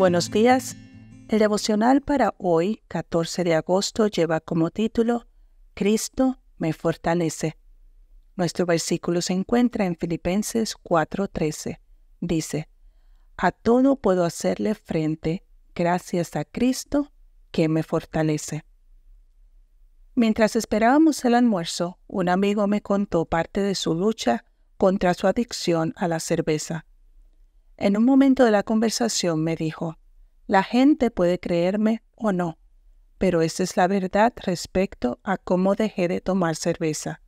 buenos días. El devocional para hoy, 14 de agosto, lleva como título Cristo me fortalece. Nuestro versículo se encuentra en Filipenses 4:13. Dice, A todo puedo hacerle frente gracias a Cristo que me fortalece. Mientras esperábamos el almuerzo, un amigo me contó parte de su lucha contra su adicción a la cerveza. En un momento de la conversación me dijo, la gente puede creerme o no, pero esa es la verdad respecto a cómo dejé de tomar cerveza.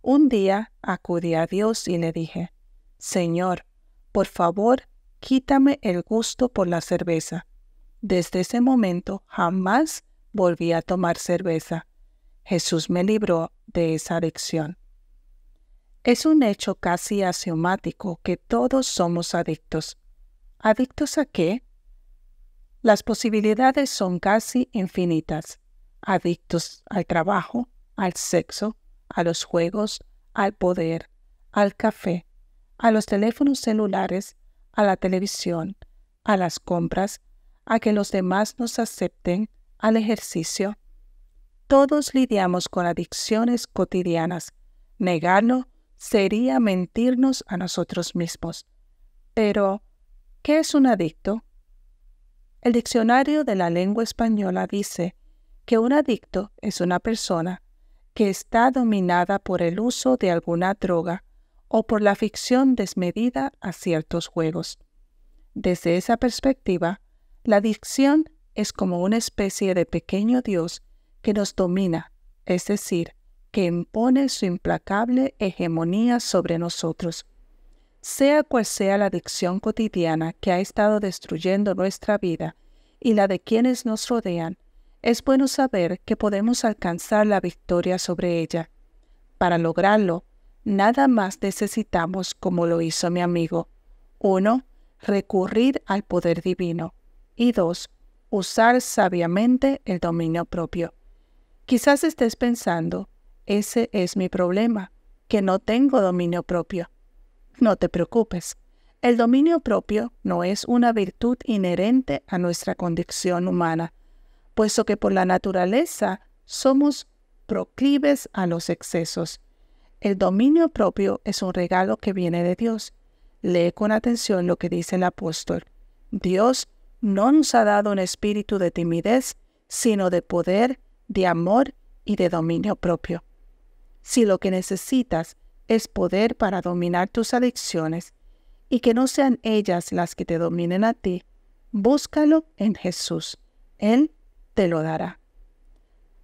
Un día acudí a Dios y le dije, Señor, por favor, quítame el gusto por la cerveza. Desde ese momento jamás volví a tomar cerveza. Jesús me libró de esa adicción. Es un hecho casi axiomático que todos somos adictos. ¿Adictos a qué? Las posibilidades son casi infinitas. Adictos al trabajo, al sexo, a los juegos, al poder, al café, a los teléfonos celulares, a la televisión, a las compras, a que los demás nos acepten, al ejercicio. Todos lidiamos con adicciones cotidianas. Negarlo sería mentirnos a nosotros mismos. Pero, ¿qué es un adicto? El diccionario de la lengua española dice que un adicto es una persona que está dominada por el uso de alguna droga o por la ficción desmedida a ciertos juegos. Desde esa perspectiva, la adicción es como una especie de pequeño Dios que nos domina, es decir, que impone su implacable hegemonía sobre nosotros. Sea cual sea la adicción cotidiana que ha estado destruyendo nuestra vida y la de quienes nos rodean, es bueno saber que podemos alcanzar la victoria sobre ella. Para lograrlo, nada más necesitamos como lo hizo mi amigo. Uno, recurrir al poder divino. Y dos, usar sabiamente el dominio propio. Quizás estés pensando, ese es mi problema, que no tengo dominio propio. No te preocupes. El dominio propio no es una virtud inherente a nuestra condición humana, puesto que por la naturaleza somos proclives a los excesos. El dominio propio es un regalo que viene de Dios. Lee con atención lo que dice el apóstol. Dios no nos ha dado un espíritu de timidez, sino de poder, de amor y de dominio propio. Si lo que necesitas es poder para dominar tus adicciones y que no sean ellas las que te dominen a ti, búscalo en Jesús. Él te lo dará.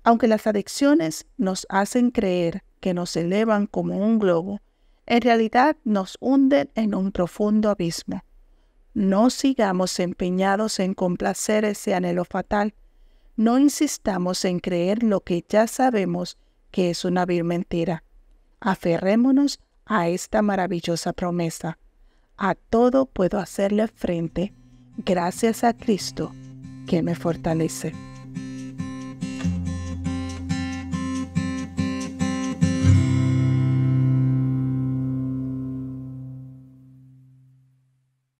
Aunque las adicciones nos hacen creer que nos elevan como un globo, en realidad nos hunden en un profundo abismo. No sigamos empeñados en complacer ese anhelo fatal. No insistamos en creer lo que ya sabemos que es una vil mentira. Aferrémonos a esta maravillosa promesa. A todo puedo hacerle frente gracias a Cristo que me fortalece.